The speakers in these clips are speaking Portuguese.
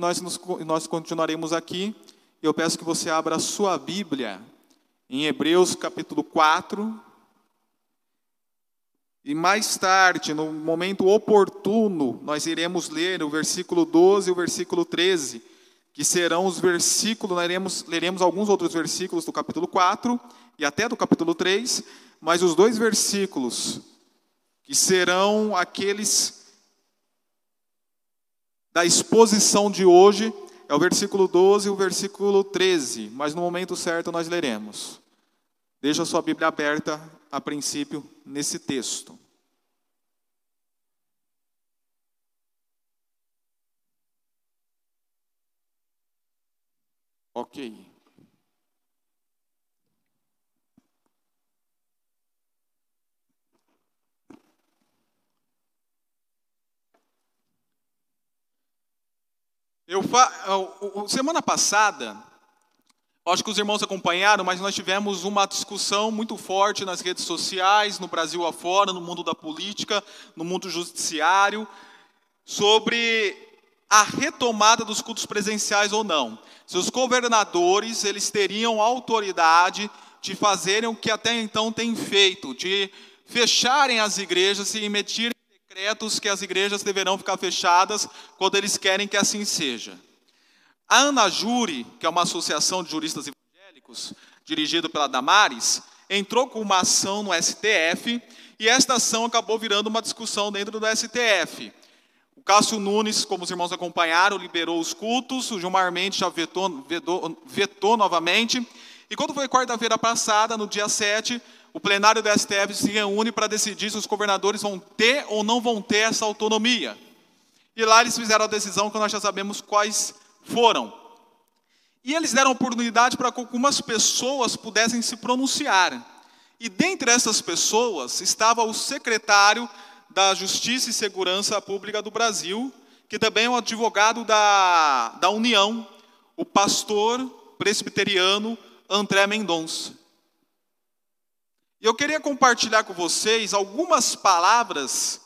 nós, nos, nós continuaremos aqui. Eu peço que você abra a sua Bíblia em Hebreus capítulo 4. E mais tarde, no momento oportuno, nós iremos ler o versículo 12 e o versículo 13, que serão os versículos, leremos, leremos alguns outros versículos do capítulo 4 e até do capítulo 3, mas os dois versículos que serão aqueles da exposição de hoje, é o versículo 12 e o versículo 13, mas no momento certo nós leremos. Deixa a sua Bíblia aberta a princípio nesse texto. Ok. Eu fa... Semana passada, acho que os irmãos acompanharam, mas nós tivemos uma discussão muito forte nas redes sociais, no Brasil afora, no mundo da política, no mundo judiciário, sobre a retomada dos cultos presenciais ou não. Se os governadores eles teriam autoridade de fazerem o que até então têm feito, de fecharem as igrejas e emitirem decretos que as igrejas deverão ficar fechadas quando eles querem que assim seja. A Anajure, que é uma associação de juristas evangélicos, dirigida pela Damares, entrou com uma ação no STF e esta ação acabou virando uma discussão dentro do STF. O Cássio Nunes, como os irmãos acompanharam, liberou os cultos, o Gilmar Mendes já vetou, vetou, vetou novamente. E quando foi quarta-feira passada, no dia 7, o plenário do STF se reúne para decidir se os governadores vão ter ou não vão ter essa autonomia. E lá eles fizeram a decisão que nós já sabemos quais foram. E eles deram oportunidade para que algumas pessoas pudessem se pronunciar. E dentre essas pessoas estava o secretário da Justiça e Segurança Pública do Brasil, que também é um advogado da, da União, o pastor presbiteriano André Mendonça. E eu queria compartilhar com vocês algumas palavras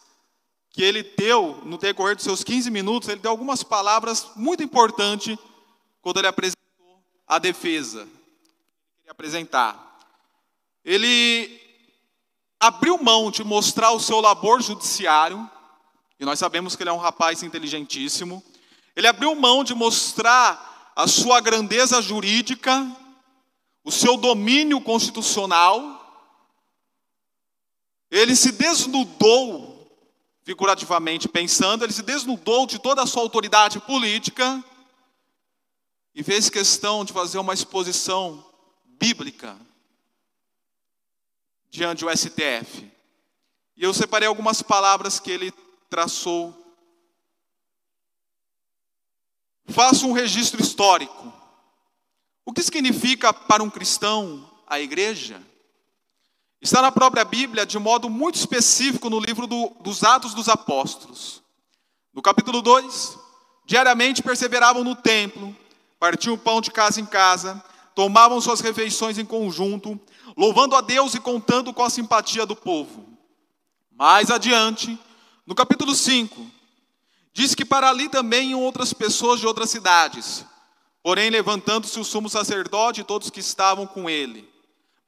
que ele deu no decorrer dos seus 15 minutos. Ele deu algumas palavras muito importantes quando ele apresentou a defesa. Ele apresentar. Ele abriu mão de mostrar o seu labor judiciário, e nós sabemos que ele é um rapaz inteligentíssimo. Ele abriu mão de mostrar a sua grandeza jurídica, o seu domínio constitucional, ele se desnudou, figurativamente pensando, ele se desnudou de toda a sua autoridade política e fez questão de fazer uma exposição bíblica diante do STF. E eu separei algumas palavras que ele traçou. Faça um registro histórico. O que significa para um cristão a igreja? Está na própria Bíblia de modo muito específico no livro do, dos Atos dos Apóstolos. No capítulo 2, diariamente perseveravam no templo, partiam pão de casa em casa, tomavam suas refeições em conjunto, louvando a Deus e contando com a simpatia do povo. Mais adiante, no capítulo 5, diz que para ali também iam outras pessoas de outras cidades, porém levantando-se o sumo sacerdote e todos que estavam com ele.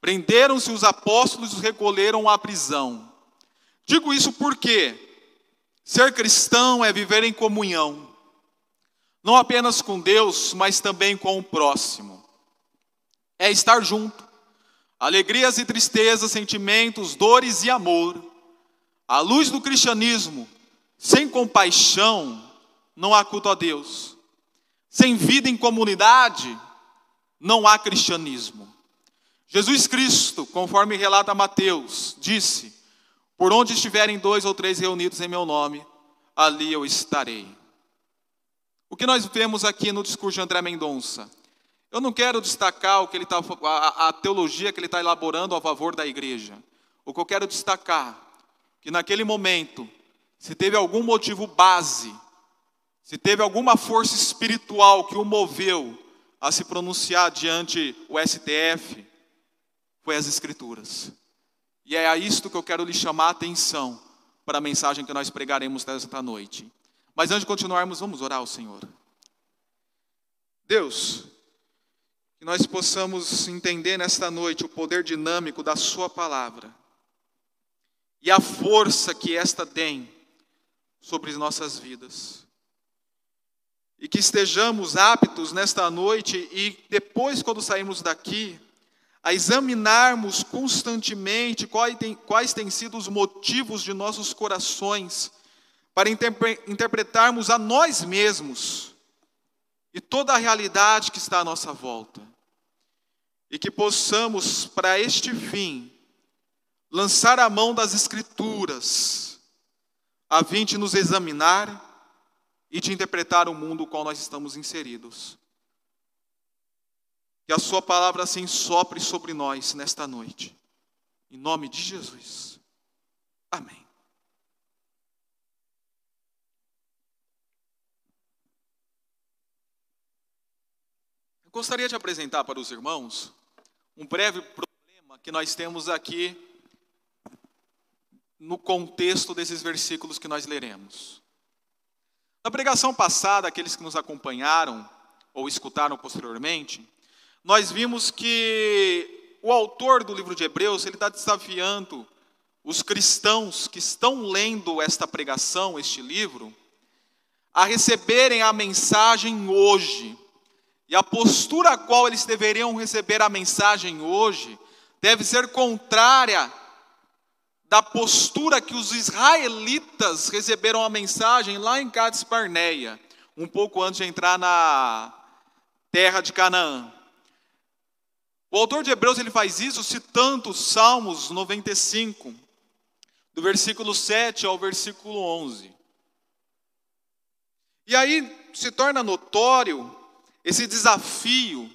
Prenderam-se os apóstolos e os recolheram à prisão. Digo isso porque ser cristão é viver em comunhão, não apenas com Deus, mas também com o próximo. É estar junto, alegrias e tristezas, sentimentos, dores e amor. À luz do cristianismo, sem compaixão, não há culto a Deus. Sem vida em comunidade, não há cristianismo. Jesus Cristo, conforme relata Mateus, disse: Por onde estiverem dois ou três reunidos em meu nome, ali eu estarei. O que nós vemos aqui no discurso de André Mendonça? Eu não quero destacar o que ele tá, a, a teologia que ele está elaborando a favor da igreja. O que eu quero destacar que naquele momento, se teve algum motivo base, se teve alguma força espiritual que o moveu a se pronunciar diante o STF, foi as Escrituras. E é a isto que eu quero lhe chamar a atenção para a mensagem que nós pregaremos nesta noite. Mas antes de continuarmos, vamos orar ao Senhor. Deus, que nós possamos entender nesta noite o poder dinâmico da Sua palavra e a força que esta tem sobre nossas vidas. E que estejamos aptos nesta noite e depois, quando sairmos daqui, a examinarmos constantemente quais têm, quais têm sido os motivos de nossos corações para interpretarmos a nós mesmos e toda a realidade que está à nossa volta. E que possamos, para este fim, lançar a mão das Escrituras, a fim de nos examinar e de interpretar o mundo no qual nós estamos inseridos. Que a Sua palavra assim sopre sobre nós nesta noite. Em nome de Jesus. Amém. Gostaria de apresentar para os irmãos um breve problema que nós temos aqui no contexto desses versículos que nós leremos. Na pregação passada, aqueles que nos acompanharam ou escutaram posteriormente, nós vimos que o autor do livro de Hebreus ele está desafiando os cristãos que estão lendo esta pregação, este livro, a receberem a mensagem hoje e a postura a qual eles deveriam receber a mensagem hoje deve ser contrária da postura que os israelitas receberam a mensagem lá em Cades Barneia, um pouco antes de entrar na terra de Canaã. O autor de Hebreus ele faz isso citando Salmos 95, do versículo 7 ao versículo 11. E aí se torna notório esse desafio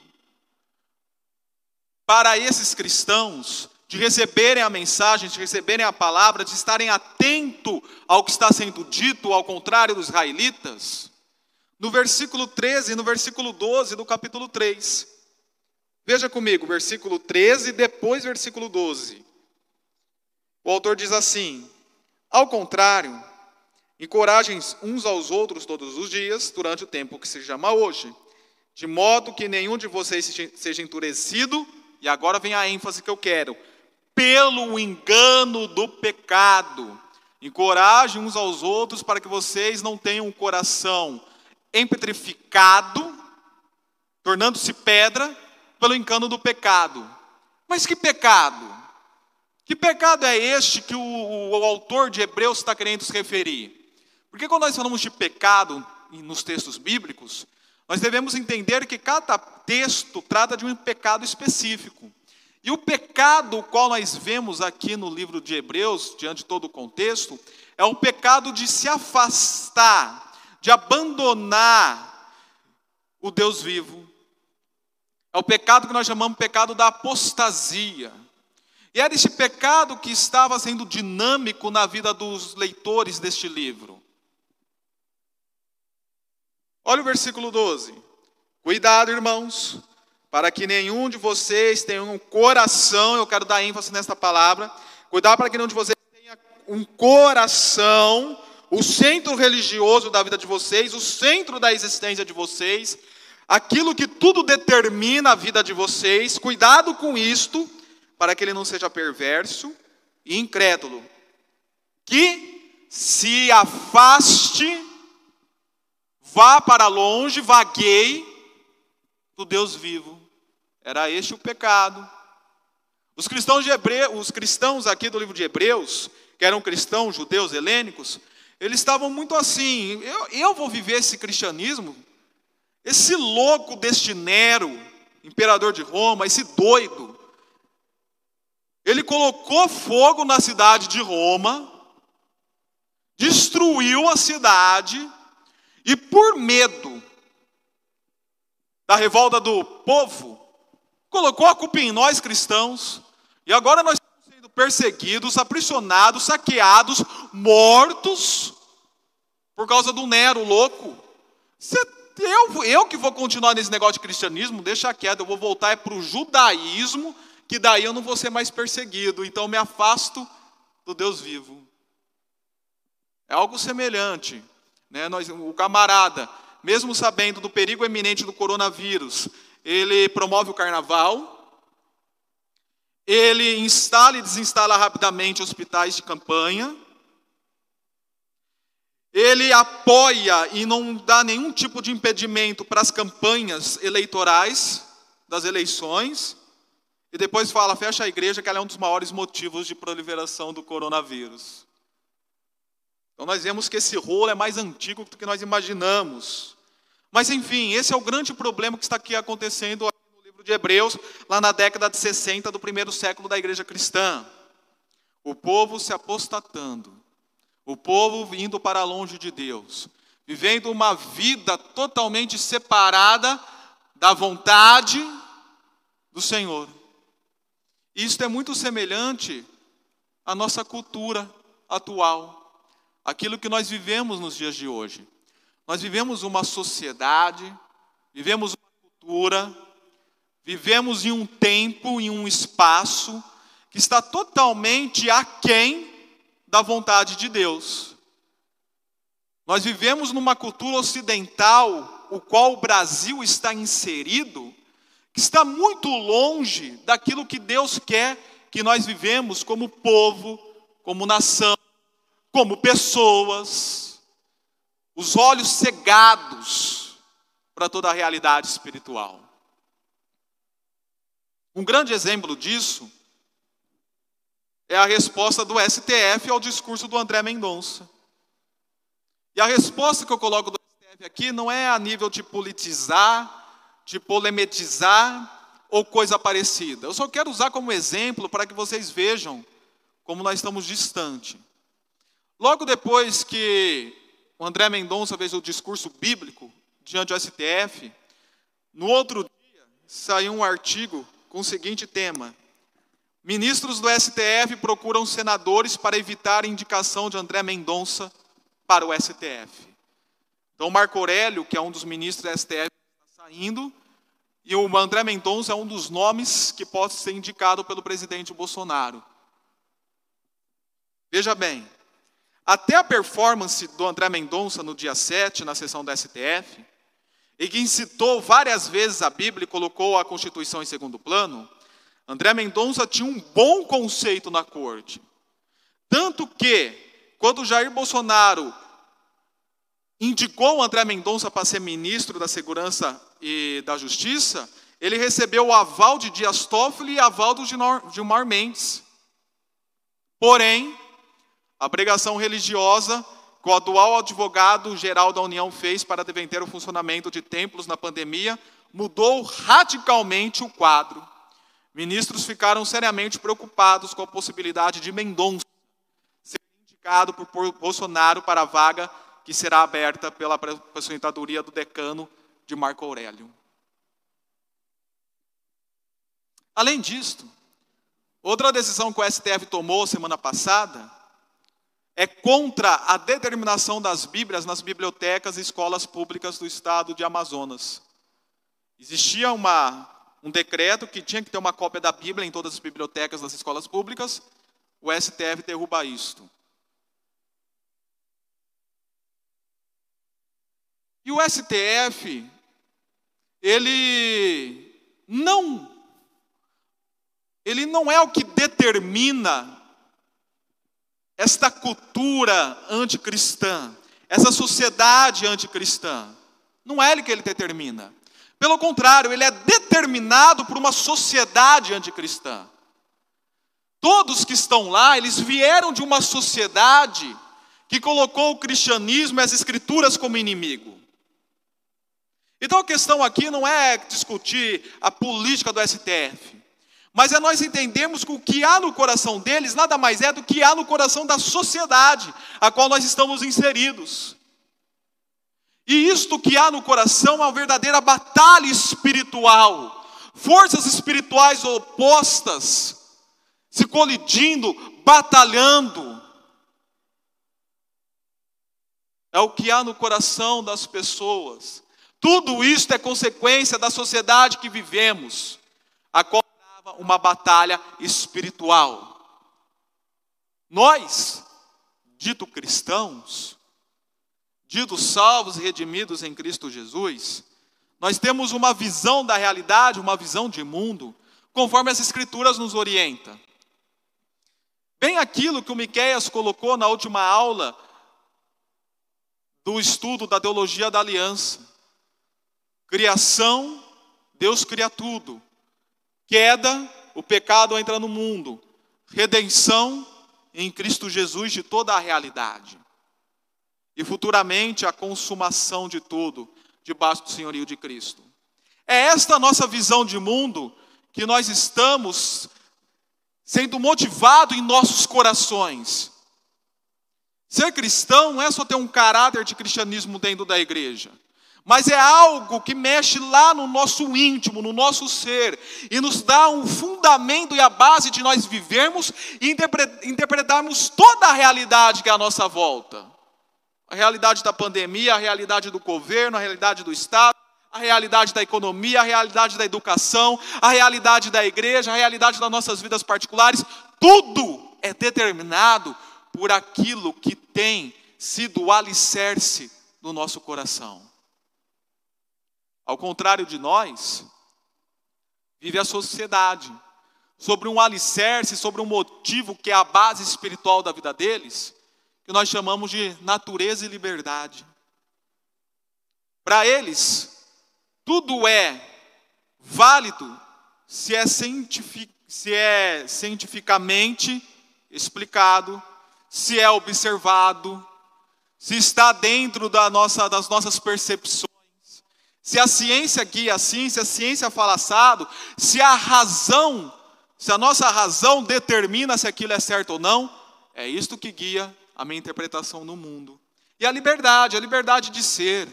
para esses cristãos de receberem a mensagem, de receberem a palavra, de estarem atento ao que está sendo dito, ao contrário dos israelitas, no versículo 13 e no versículo 12 do capítulo 3. Veja comigo, versículo 13 e depois versículo 12. O autor diz assim: Ao contrário, encorajem uns aos outros todos os dias, durante o tempo que se chama hoje de modo que nenhum de vocês seja endurecido, e agora vem a ênfase que eu quero, pelo engano do pecado. Encoraje uns aos outros para que vocês não tenham um coração empetrificado, tornando-se pedra, pelo engano do pecado. Mas que pecado? Que pecado é este que o, o autor de Hebreus está querendo se referir? Porque quando nós falamos de pecado nos textos bíblicos, nós devemos entender que cada texto trata de um pecado específico. E o pecado o qual nós vemos aqui no livro de Hebreus, diante de todo o contexto, é o pecado de se afastar, de abandonar o Deus vivo. É o pecado que nós chamamos pecado da apostasia. E era esse pecado que estava sendo dinâmico na vida dos leitores deste livro. Olha o versículo 12. Cuidado, irmãos, para que nenhum de vocês tenha um coração, eu quero dar ênfase nesta palavra. Cuidado para que nenhum de vocês tenha um coração, o centro religioso da vida de vocês, o centro da existência de vocês, aquilo que tudo determina a vida de vocês. Cuidado com isto, para que ele não seja perverso e incrédulo, que se afaste Vá para longe, vaguei do Deus vivo. Era este o pecado. Os cristãos, de Hebre... os cristãos aqui do livro de Hebreus, que eram cristãos judeus helênicos, eles estavam muito assim: eu, eu vou viver esse cristianismo? Esse louco deste Nero, imperador de Roma, esse doido, ele colocou fogo na cidade de Roma, destruiu a cidade, e por medo da revolta do povo, colocou a culpa em nós cristãos, e agora nós estamos sendo perseguidos, aprisionados, saqueados, mortos, por causa do Nero louco. Eu, eu que vou continuar nesse negócio de cristianismo, deixa quieto, eu vou voltar é para o judaísmo, que daí eu não vou ser mais perseguido, então me afasto do Deus vivo. É algo semelhante. Né? Nós, o camarada mesmo sabendo do perigo eminente do coronavírus, ele promove o carnaval, ele instala e desinstala rapidamente hospitais de campanha, ele apoia e não dá nenhum tipo de impedimento para as campanhas eleitorais das eleições, e depois fala, fecha a igreja, que ela é um dos maiores motivos de proliferação do coronavírus. Então nós vemos que esse rolo é mais antigo do que nós imaginamos. Mas enfim, esse é o grande problema que está aqui acontecendo no livro de Hebreus, lá na década de 60 do primeiro século da igreja cristã. O povo se apostatando, o povo indo para longe de Deus, vivendo uma vida totalmente separada da vontade do Senhor. Isso é muito semelhante à nossa cultura atual, aquilo que nós vivemos nos dias de hoje. Nós vivemos uma sociedade, vivemos uma cultura, vivemos em um tempo, em um espaço que está totalmente aquém da vontade de Deus. Nós vivemos numa cultura ocidental, o qual o Brasil está inserido, que está muito longe daquilo que Deus quer que nós vivemos como povo, como nação, como pessoas, os olhos cegados para toda a realidade espiritual. Um grande exemplo disso é a resposta do STF ao discurso do André Mendonça. E a resposta que eu coloco do STF aqui não é a nível de politizar, de polemizar ou coisa parecida. Eu só quero usar como exemplo para que vocês vejam como nós estamos distante. Logo depois que o André Mendonça fez o discurso bíblico diante do STF, no outro dia saiu um artigo com o seguinte tema: Ministros do STF procuram senadores para evitar a indicação de André Mendonça para o STF. Então, Marco Aurélio, que é um dos ministros do STF, está saindo, e o André Mendonça é um dos nomes que pode ser indicado pelo presidente Bolsonaro. Veja bem, até a performance do André Mendonça no dia 7, na sessão do STF, e que incitou várias vezes a Bíblia e colocou a Constituição em segundo plano, André Mendonça tinha um bom conceito na corte. Tanto que, quando Jair Bolsonaro indicou André Mendonça para ser ministro da Segurança e da Justiça, ele recebeu o aval de Dias Toffoli e aval do Gilmar Mendes. Porém, a pregação religiosa que o atual advogado-geral da União fez para defender o funcionamento de templos na pandemia mudou radicalmente o quadro. Ministros ficaram seriamente preocupados com a possibilidade de Mendonça ser indicado por Bolsonaro para a vaga que será aberta pela aposentadoria do decano de Marco Aurélio. Além disto, outra decisão que o STF tomou semana passada é contra a determinação das Bíblias nas bibliotecas e escolas públicas do estado de Amazonas. Existia uma um decreto que tinha que ter uma cópia da Bíblia em todas as bibliotecas das escolas públicas, o STF derruba isto. E o STF, ele não ele não é o que determina esta cultura anticristã, essa sociedade anticristã. Não é ele que ele determina. Pelo contrário, ele é determinado por uma sociedade anticristã. Todos que estão lá, eles vieram de uma sociedade que colocou o cristianismo e as escrituras como inimigo. Então a questão aqui não é discutir a política do STF, mas é nós entendermos que o que há no coração deles nada mais é do que há no coração da sociedade a qual nós estamos inseridos. E isto que há no coração é uma verdadeira batalha espiritual. Forças espirituais opostas se colidindo, batalhando. É o que há no coração das pessoas. Tudo isto é consequência da sociedade que vivemos, a qual uma batalha espiritual. Nós, dito cristãos, ditos salvos e redimidos em Cristo Jesus, nós temos uma visão da realidade, uma visão de mundo, conforme as Escrituras nos orientam. Bem aquilo que o Miqueias colocou na última aula do estudo da teologia da aliança. Criação, Deus cria tudo. Queda, o pecado entra no mundo. Redenção em Cristo Jesus de toda a realidade. E futuramente a consumação de tudo debaixo do senhorio de Cristo. É esta nossa visão de mundo que nós estamos sendo motivado em nossos corações. Ser cristão não é só ter um caráter de cristianismo dentro da igreja, mas é algo que mexe lá no nosso íntimo, no nosso ser, e nos dá um fundamento e a base de nós vivermos e interpretarmos toda a realidade que é a nossa volta. A realidade da pandemia, a realidade do governo, a realidade do Estado, a realidade da economia, a realidade da educação, a realidade da igreja, a realidade das nossas vidas particulares, tudo é determinado por aquilo que tem sido o alicerce do nosso coração. Ao contrário de nós, vive a sociedade sobre um alicerce, sobre um motivo que é a base espiritual da vida deles, que nós chamamos de natureza e liberdade. Para eles, tudo é válido se é, se é cientificamente explicado, se é observado, se está dentro da nossa, das nossas percepções, se a ciência guia assim, se a ciência fala assado, se a razão, se a nossa razão determina se aquilo é certo ou não, é isto que guia a minha interpretação no mundo. E a liberdade, a liberdade de ser,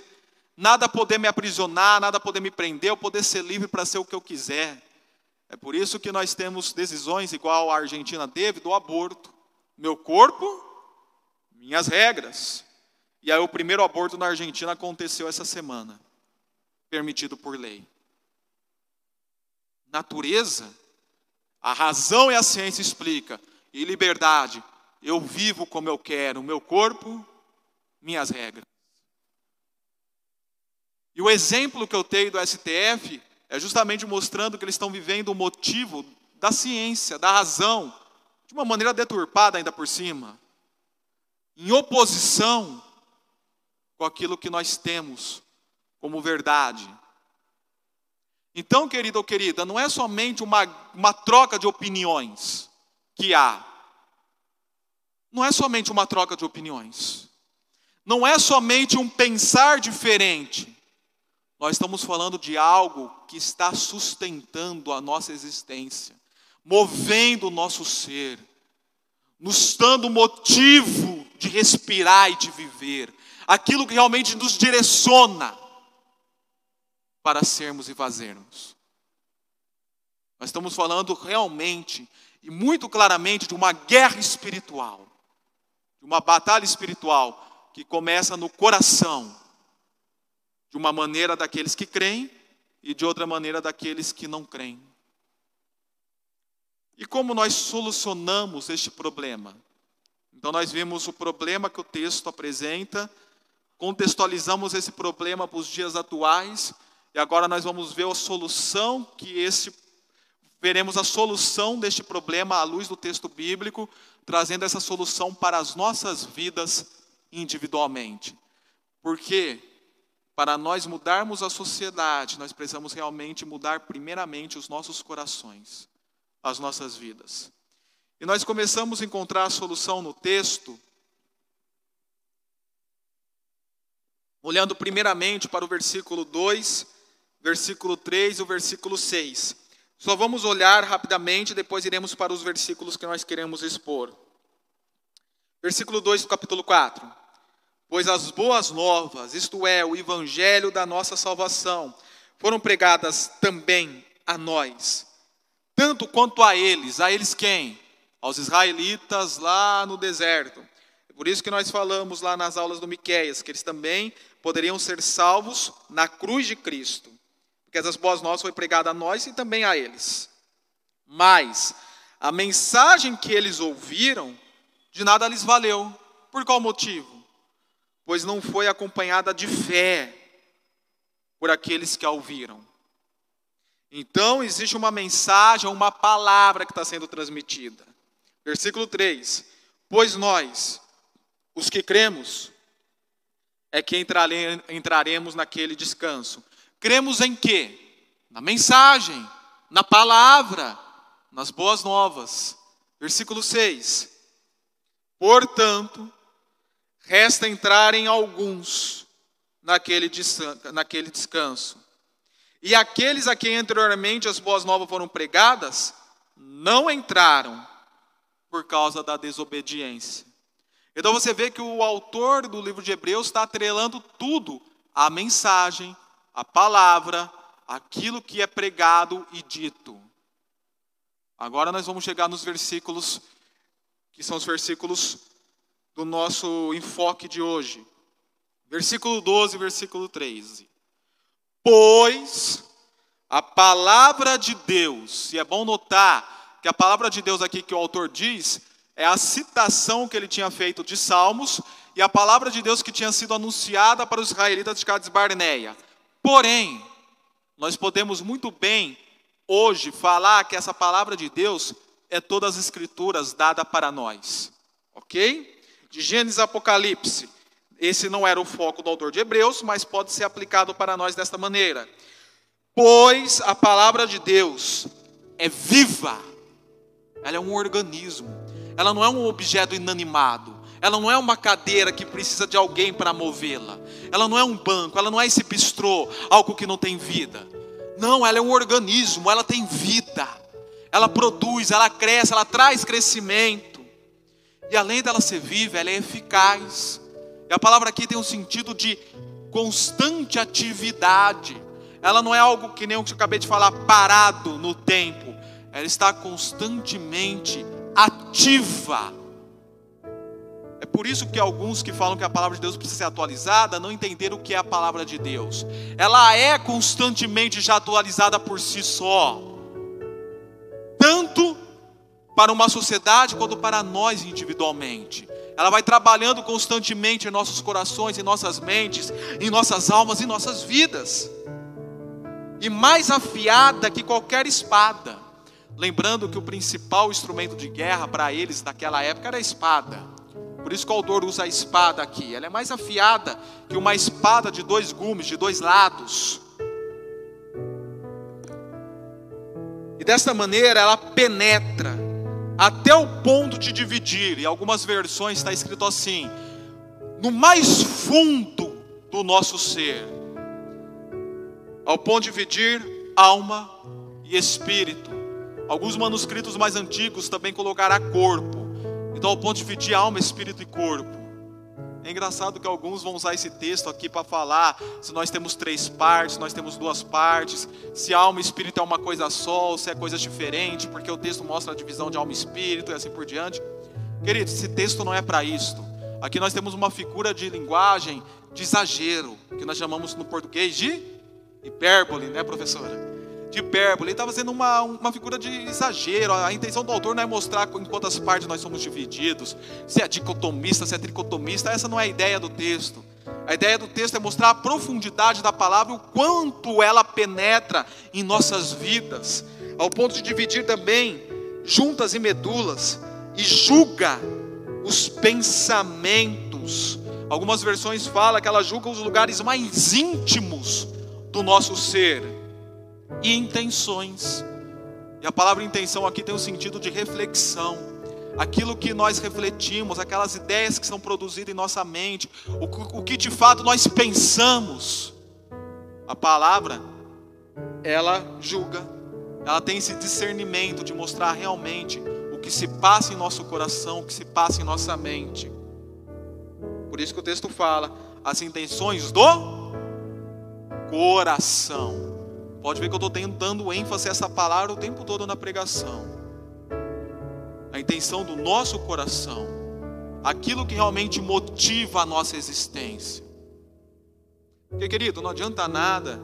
nada poder me aprisionar, nada poder me prender, eu poder ser livre para ser o que eu quiser. É por isso que nós temos decisões igual a Argentina teve do aborto. Meu corpo, minhas regras. E aí o primeiro aborto na Argentina aconteceu essa semana, permitido por lei. Natureza, a razão e a ciência explica. E liberdade, eu vivo como eu quero, meu corpo, minhas regras. E o exemplo que eu tenho do STF é justamente mostrando que eles estão vivendo o motivo da ciência, da razão, de uma maneira deturpada ainda por cima, em oposição com aquilo que nós temos como verdade. Então, querido ou querida, não é somente uma, uma troca de opiniões que há. Não é somente uma troca de opiniões. Não é somente um pensar diferente. Nós estamos falando de algo que está sustentando a nossa existência movendo o nosso ser, nos dando motivo de respirar e de viver, aquilo que realmente nos direciona para sermos e fazermos. Nós estamos falando realmente e muito claramente de uma guerra espiritual, de uma batalha espiritual que começa no coração, de uma maneira daqueles que creem e de outra maneira daqueles que não creem. E como nós solucionamos este problema? Então, nós vimos o problema que o texto apresenta, contextualizamos esse problema para os dias atuais, e agora nós vamos ver a solução que esse. Veremos a solução deste problema à luz do texto bíblico, trazendo essa solução para as nossas vidas individualmente. Porque para nós mudarmos a sociedade, nós precisamos realmente mudar primeiramente os nossos corações as nossas vidas. E nós começamos a encontrar a solução no texto, olhando primeiramente para o versículo 2, versículo 3 e o versículo 6. Só vamos olhar rapidamente, depois iremos para os versículos que nós queremos expor. Versículo 2 do capítulo 4. Pois as boas novas, isto é, o evangelho da nossa salvação, foram pregadas também a nós tanto quanto a eles. A eles quem? Aos israelitas lá no deserto. É por isso que nós falamos lá nas aulas do Miqueias, que eles também poderiam ser salvos na cruz de Cristo. Porque essas boas novas foi pregada a nós e também a eles. Mas a mensagem que eles ouviram, de nada lhes valeu. Por qual motivo? pois não foi acompanhada de fé por aqueles que a ouviram. Então, existe uma mensagem, uma palavra que está sendo transmitida. Versículo 3: Pois nós, os que cremos, é que entraremos naquele descanso. Cremos em quê? Na mensagem, na palavra, nas boas novas. Versículo 6. Portanto, resta entrar em alguns naquele, naquele descanso. E aqueles a quem anteriormente as boas novas foram pregadas, não entraram por causa da desobediência. Então você vê que o autor do livro de Hebreus está atrelando tudo à mensagem, à palavra, aquilo que é pregado e dito. Agora nós vamos chegar nos versículos que são os versículos do nosso enfoque de hoje. Versículo 12, versículo 13. Pois a palavra de Deus, e é bom notar que a palavra de Deus aqui que o autor diz é a citação que ele tinha feito de Salmos e a palavra de Deus que tinha sido anunciada para os israelitas de Cades Barneia. Porém, nós podemos muito bem hoje falar que essa palavra de Deus é todas as escrituras dada para nós. OK? De Gênesis Apocalipse. Esse não era o foco do autor de Hebreus, mas pode ser aplicado para nós desta maneira. Pois a palavra de Deus é viva. Ela é um organismo. Ela não é um objeto inanimado. Ela não é uma cadeira que precisa de alguém para movê-la. Ela não é um banco, ela não é esse bistrô, algo que não tem vida. Não, ela é um organismo, ela tem vida ela produz, ela cresce, ela traz crescimento. E além dela ser viva, ela é eficaz. E a palavra aqui tem um sentido de constante atividade. Ela não é algo que nem o que eu acabei de falar, parado no tempo. Ela está constantemente ativa. É por isso que alguns que falam que a palavra de Deus precisa ser atualizada não entenderam o que é a palavra de Deus. Ela é constantemente já atualizada por si só tanto para uma sociedade quanto para nós individualmente. Ela vai trabalhando constantemente em nossos corações, em nossas mentes, em nossas almas, em nossas vidas. E mais afiada que qualquer espada. Lembrando que o principal instrumento de guerra para eles naquela época era a espada. Por isso que o autor usa a espada aqui. Ela é mais afiada que uma espada de dois gumes, de dois lados. E desta maneira ela penetra até o ponto de dividir. Em algumas versões está escrito assim: no mais fundo do nosso ser, ao ponto de dividir alma e espírito. Alguns manuscritos mais antigos também colocará corpo. Então, ao ponto de dividir alma, espírito e corpo. É engraçado que alguns vão usar esse texto aqui para falar se nós temos três partes, nós temos duas partes, se alma e espírito é uma coisa só, ou se é coisa diferente, porque o texto mostra a divisão de alma e espírito e assim por diante. Queridos, esse texto não é para isto. Aqui nós temos uma figura de linguagem de exagero, que nós chamamos no português de hipérbole, né, professora? De hipérbole, ele está fazendo uma, uma figura de exagero. A intenção do autor não é mostrar em quantas partes nós somos divididos, se é dicotomista, se é tricotomista, essa não é a ideia do texto. A ideia do texto é mostrar a profundidade da palavra, o quanto ela penetra em nossas vidas, ao ponto de dividir também juntas e medulas, e julga os pensamentos. Algumas versões falam que ela julga os lugares mais íntimos do nosso ser intenções. E a palavra intenção aqui tem o um sentido de reflexão. Aquilo que nós refletimos, aquelas ideias que são produzidas em nossa mente, o, o que de fato nós pensamos. A palavra, ela julga, ela tem esse discernimento de mostrar realmente o que se passa em nosso coração, o que se passa em nossa mente. Por isso que o texto fala, as intenções do coração. Pode ver que eu estou dando ênfase a essa palavra o tempo todo na pregação. A intenção do nosso coração, aquilo que realmente motiva a nossa existência. Porque, querido, não adianta nada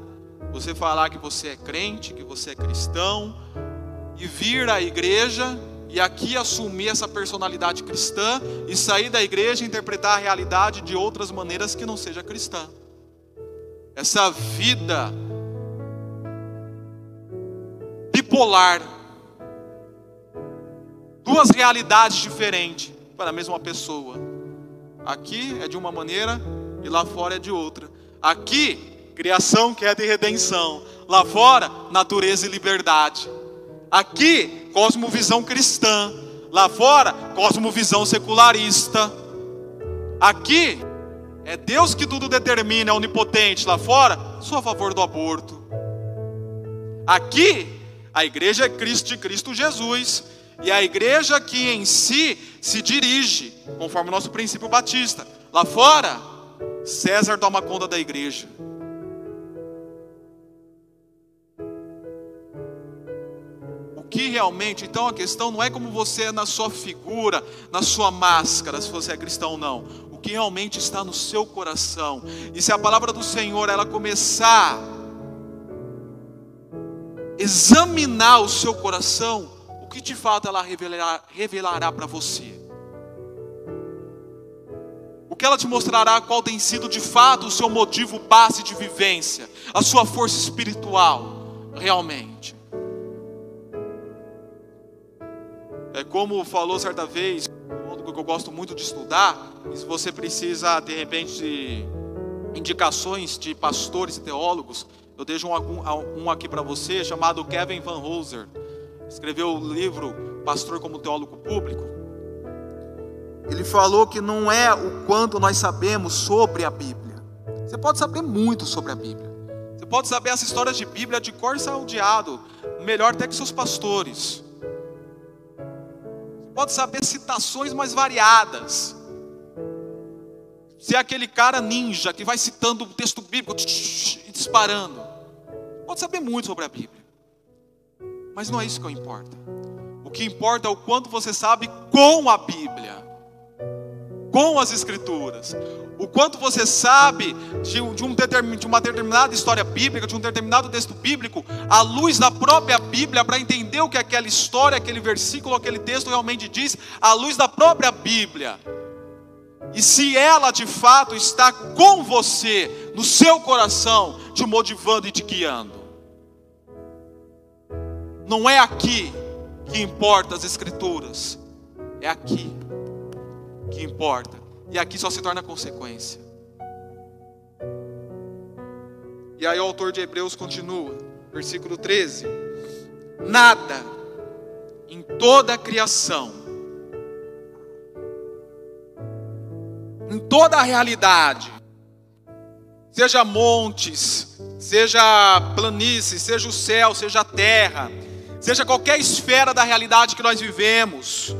você falar que você é crente, que você é cristão, e vir à igreja e aqui assumir essa personalidade cristã e sair da igreja e interpretar a realidade de outras maneiras que não seja cristã. Essa vida bipolar, duas realidades diferentes para a mesma pessoa. Aqui é de uma maneira e lá fora é de outra. Aqui, criação, queda e redenção. Lá fora, natureza e liberdade. Aqui, cosmovisão cristã. Lá fora, cosmovisão secularista. Aqui, é Deus que tudo determina, é onipotente. Lá fora, sou a favor do aborto. Aqui, a igreja é Cristo de Cristo Jesus. E a igreja que em si se dirige, conforme o nosso princípio batista. Lá fora, César toma conta da igreja. que realmente, então a questão não é como você é na sua figura, na sua máscara, se você é cristão ou não. O que realmente está no seu coração. E se a palavra do Senhor ela começar examinar o seu coração, o que de fato ela revelará, revelará para você? O que ela te mostrará qual tem sido de fato o seu motivo base de vivência, a sua força espiritual, realmente. É como falou certa vez, um que eu gosto muito de estudar, e se você precisa, de repente, de indicações de pastores e teólogos, eu deixo um, um aqui para você, chamado Kevin Van Hooser. Escreveu o livro Pastor como Teólogo Público. Ele falou que não é o quanto nós sabemos sobre a Bíblia. Você pode saber muito sobre a Bíblia. Você pode saber as histórias de Bíblia de cor salteado, melhor até que seus pastores pode saber citações mais variadas. Se é aquele cara ninja que vai citando o texto bíblico e disparando, pode saber muito sobre a Bíblia. Mas não é isso que importa. O que importa é o quanto você sabe com a Bíblia, com as Escrituras o quanto você sabe de, um, de, uma determinada história bíblica, de um determinado texto bíblico, à luz da própria Bíblia, para entender o que aquela história, aquele versículo, aquele texto realmente diz, à luz da própria Bíblia. E se ela de fato está com você, no seu coração, te motivando e te guiando. Não é aqui que importa as Escrituras, é aqui que importa e aqui só se torna consequência. E aí o autor de Hebreus continua, versículo 13: Nada em toda a criação, em toda a realidade, seja montes, seja planícies, seja o céu, seja a terra, seja qualquer esfera da realidade que nós vivemos,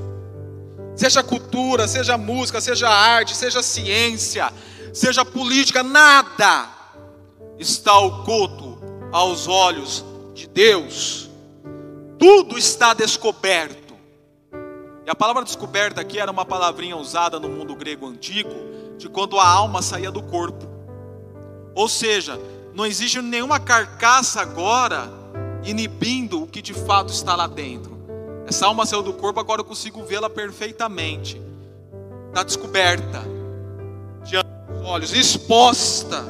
Seja cultura, seja música, seja arte, seja ciência, seja política, nada está oculto aos olhos de Deus. Tudo está descoberto. E a palavra descoberta aqui era uma palavrinha usada no mundo grego antigo, de quando a alma saía do corpo. Ou seja, não existe nenhuma carcaça agora inibindo o que de fato está lá dentro. Essa alma saiu do corpo, agora eu consigo vê-la perfeitamente. Está descoberta diante dos olhos, exposta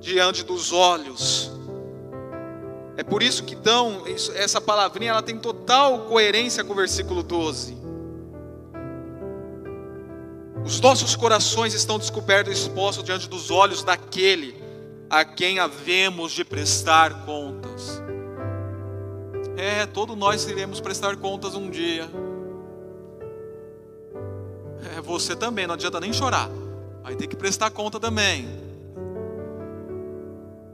diante dos olhos. É por isso que então essa palavrinha ela tem total coerência com o versículo 12. Os nossos corações estão descobertos e expostos diante dos olhos daquele a quem havemos de prestar contas. É, todos nós iremos prestar contas um dia. É, você também, não adianta nem chorar. Vai ter que prestar conta também.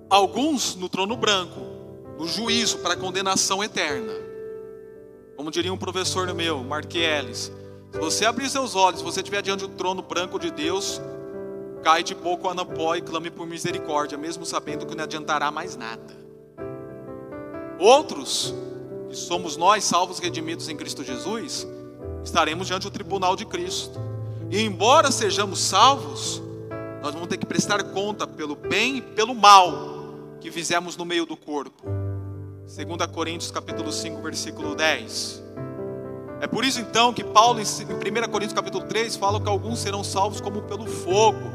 Alguns no trono branco, no juízo para condenação eterna. Como diria um professor meu, Marqueles, se você abrir seus olhos, se você estiver diante do trono branco de Deus, cai de pouco a napó e clame por misericórdia, mesmo sabendo que não adiantará mais nada. Outros que somos nós salvos redimidos em Cristo Jesus, estaremos diante do tribunal de Cristo. E embora sejamos salvos, nós vamos ter que prestar conta pelo bem e pelo mal que fizemos no meio do corpo. 2 Coríntios capítulo 5, versículo 10. É por isso então que Paulo em 1 Coríntios capítulo 3 fala que alguns serão salvos como pelo fogo,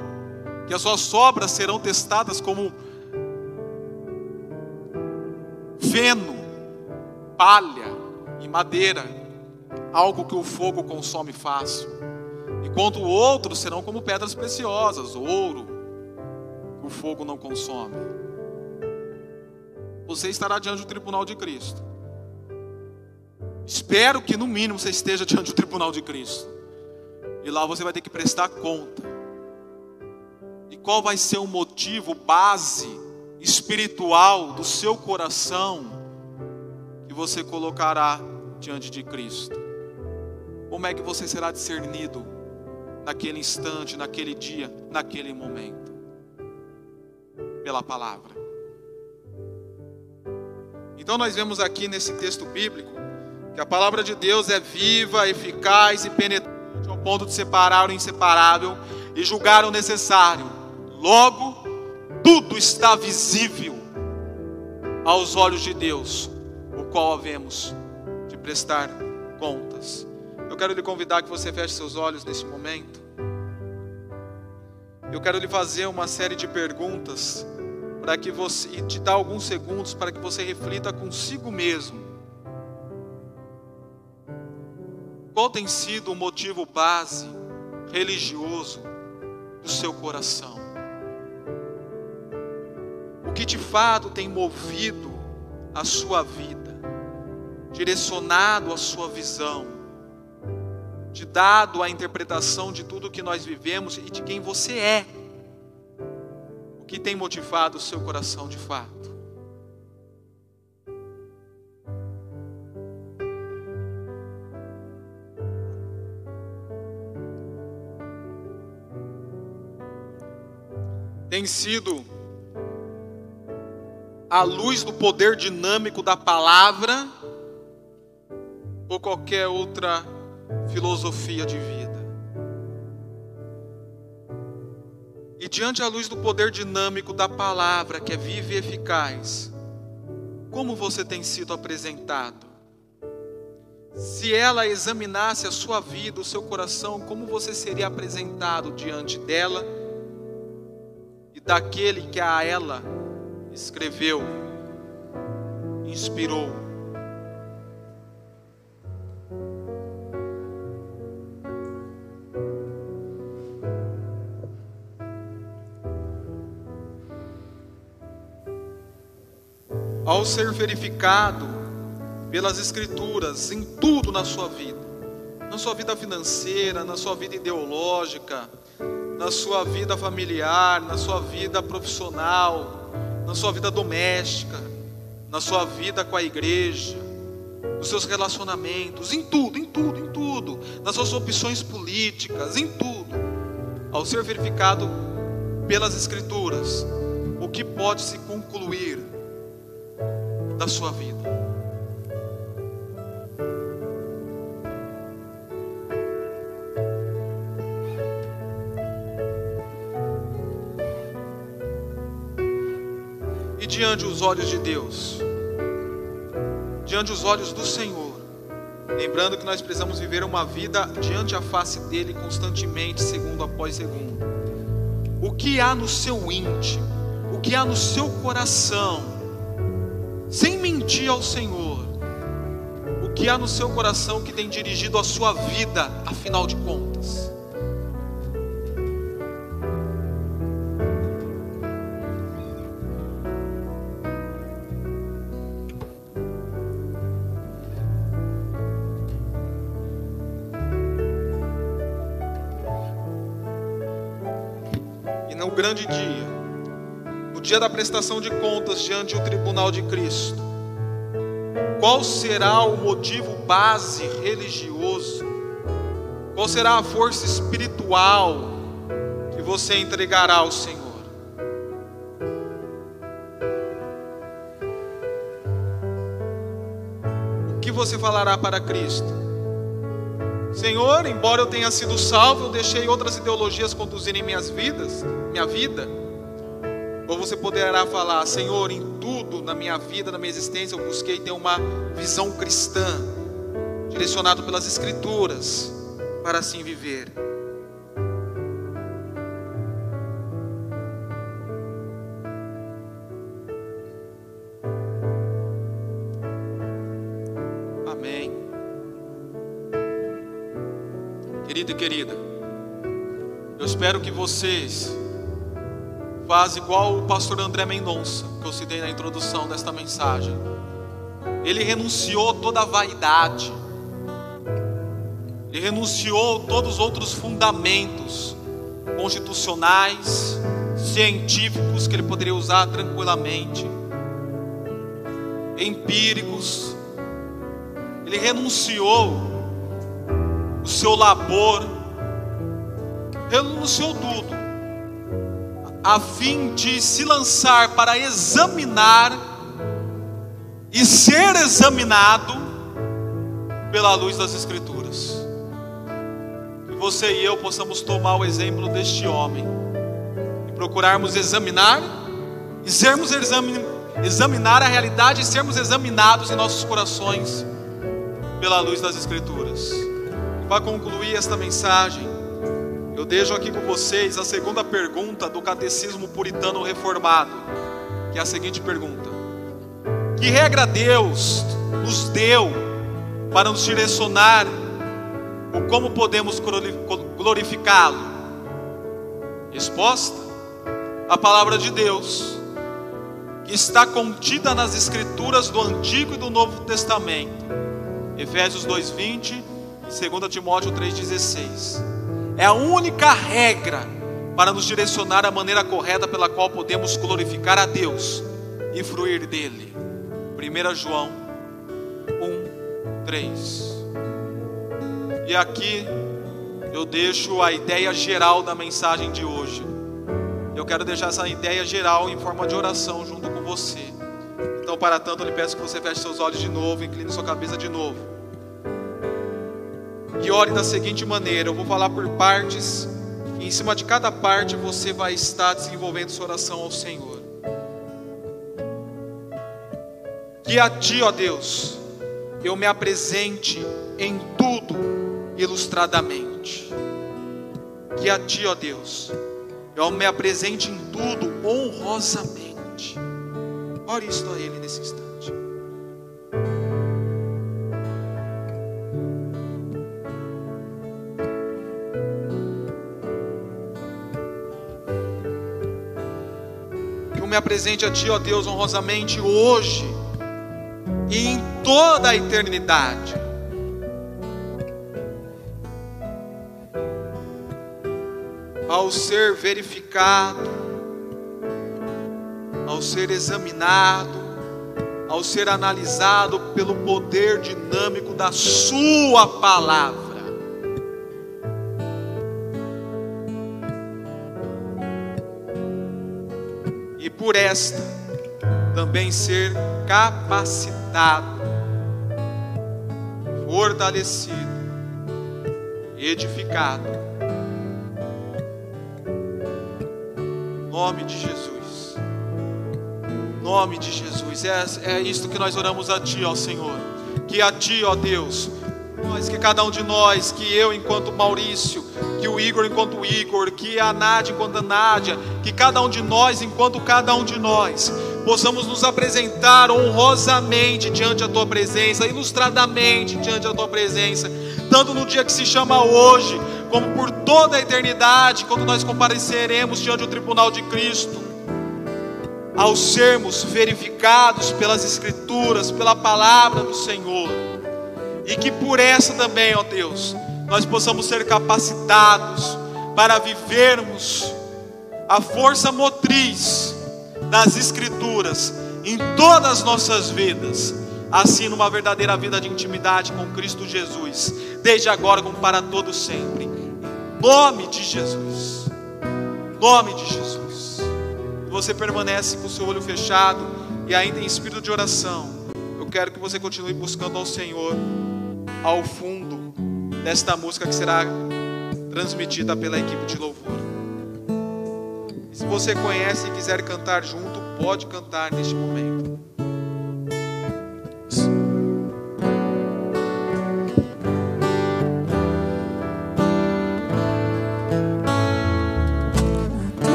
que as suas obras serão testadas como feno, palha e madeira, algo que o fogo consome fácil. Enquanto outros serão como pedras preciosas, ouro, que o fogo não consome. Você estará diante do tribunal de Cristo. Espero que no mínimo você esteja diante do tribunal de Cristo. E lá você vai ter que prestar conta. E qual vai ser o motivo base espiritual do seu coração que você colocará diante de Cristo? Como é que você será discernido naquele instante, naquele dia, naquele momento? Pela palavra. Então nós vemos aqui nesse texto bíblico que a palavra de Deus é viva, eficaz e penetrante ao ponto de separar o inseparável e julgar o necessário. Logo, tudo está visível aos olhos de Deus, o qual havemos de prestar contas. Eu quero lhe convidar que você feche seus olhos nesse momento. Eu quero lhe fazer uma série de perguntas para que você e te dar alguns segundos para que você reflita consigo mesmo Qual tem sido o motivo base religioso do seu coração? O que de fato tem movido a sua vida, direcionado a sua visão, te dado a interpretação de tudo que nós vivemos e de quem você é? Que tem motivado o seu coração de fato? tem sido a luz do poder dinâmico da palavra ou qualquer outra filosofia de vida. E diante da luz do poder dinâmico da palavra, que é viva e eficaz, como você tem sido apresentado? Se ela examinasse a sua vida, o seu coração, como você seria apresentado diante dela? daquele que a ela escreveu, inspirou. Ao ser verificado pelas Escrituras em tudo na sua vida, na sua vida financeira, na sua vida ideológica, na sua vida familiar, na sua vida profissional, na sua vida doméstica, na sua vida com a igreja, nos seus relacionamentos, em tudo, em tudo, em tudo, nas suas opções políticas, em tudo, ao ser verificado pelas Escrituras, o que pode se concluir da sua vida. diante os olhos de Deus, diante os olhos do Senhor, lembrando que nós precisamos viver uma vida diante a face dele constantemente, segundo após segundo. O que há no seu íntimo, o que há no seu coração, sem mentir ao Senhor, o que há no seu coração que tem dirigido a sua vida, afinal de contas. Dia da prestação de contas diante do tribunal de Cristo, qual será o motivo base religioso? Qual será a força espiritual que você entregará ao Senhor? O que você falará para Cristo? Senhor, embora eu tenha sido salvo, eu deixei outras ideologias conduzirem minhas vidas, minha vida. Ou você poderá falar, Senhor, em tudo na minha vida, na minha existência, eu busquei ter uma visão cristã direcionado pelas Escrituras, para assim viver. Amém. Querido e querida, eu espero que vocês faz igual o pastor André Mendonça, que eu citei na introdução desta mensagem. Ele renunciou toda a vaidade, ele renunciou todos os outros fundamentos constitucionais, científicos que ele poderia usar tranquilamente, empíricos. Ele renunciou o seu labor, renunciou tudo a fim de se lançar para examinar e ser examinado pela luz das Escrituras. Que você e eu possamos tomar o exemplo deste homem e procurarmos examinar e sermos examin, examinar a realidade e sermos examinados em nossos corações pela luz das Escrituras. Para concluir esta mensagem, eu deixo aqui com vocês a segunda pergunta do Catecismo Puritano Reformado, que é a seguinte pergunta: Que regra Deus nos deu para nos direcionar o como podemos glorificá-lo? Resposta: A palavra de Deus, que está contida nas Escrituras do Antigo e do Novo Testamento. Efésios 2:20 e 2 Timóteo 3:16 é a única regra para nos direcionar à maneira correta pela qual podemos glorificar a Deus e fruir dele. 1 João 1, 3. E aqui eu deixo a ideia geral da mensagem de hoje. Eu quero deixar essa ideia geral em forma de oração junto com você. Então, para tanto, eu lhe peço que você feche seus olhos de novo, incline sua cabeça de novo e ore da seguinte maneira: eu vou falar por partes, e em cima de cada parte você vai estar desenvolvendo sua oração ao Senhor. Que a Ti, ó Deus, eu me apresente em tudo ilustradamente. Que a Ti, ó Deus, eu me apresente em tudo honrosamente. Ore isto a Ele nesse instante. Me apresente a Ti, ó Deus, honrosamente hoje e em toda a eternidade. Ao ser verificado, ao ser examinado, ao ser analisado pelo poder dinâmico da Sua palavra. Por esta também ser capacitado, fortalecido, edificado. Nome de Jesus. Nome de Jesus. É, é isto que nós oramos a Ti, ó Senhor. Que a Ti, ó Deus, nós, que cada um de nós, que eu enquanto Maurício, que o Igor enquanto Igor, que a Nádia enquanto a Nádia, que cada um de nós enquanto cada um de nós, possamos nos apresentar honrosamente diante da tua presença, ilustradamente diante da tua presença, tanto no dia que se chama hoje, como por toda a eternidade, quando nós compareceremos diante do tribunal de Cristo. Ao sermos verificados pelas Escrituras, pela palavra do Senhor, e que por essa também, ó Deus, nós possamos ser capacitados para vivermos a força motriz das Escrituras em todas as nossas vidas, assim numa verdadeira vida de intimidade com Cristo Jesus, desde agora como para todo sempre. Em nome de Jesus. Nome de Jesus. Você permanece com o seu olho fechado e ainda em espírito de oração. Eu quero que você continue buscando ao Senhor ao fundo desta música que será transmitida pela equipe de louvor. E se você conhece e quiser cantar junto, pode cantar neste momento.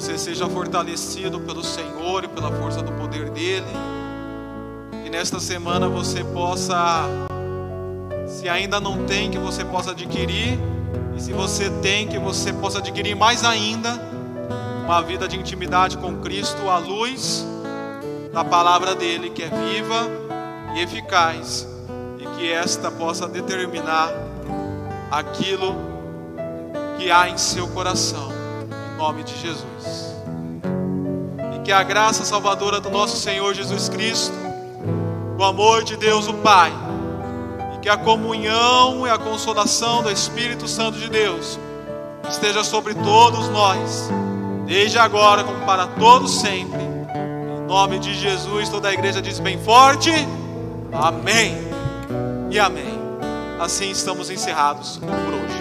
Você seja fortalecido pelo Senhor e pela força do poder dele. Que nesta semana você possa, se ainda não tem, que você possa adquirir. E se você tem, que você possa adquirir mais ainda uma vida de intimidade com Cristo à luz da palavra dele, que é viva e eficaz que esta possa determinar aquilo que há em seu coração, nome de Jesus. E que a graça salvadora do nosso Senhor Jesus Cristo, o amor de Deus o Pai, e que a comunhão e a consolação do Espírito Santo de Deus esteja sobre todos nós, desde agora como para todos sempre. Em nome de Jesus, toda a igreja diz bem forte: Amém e amém. Assim estamos encerrados por hoje.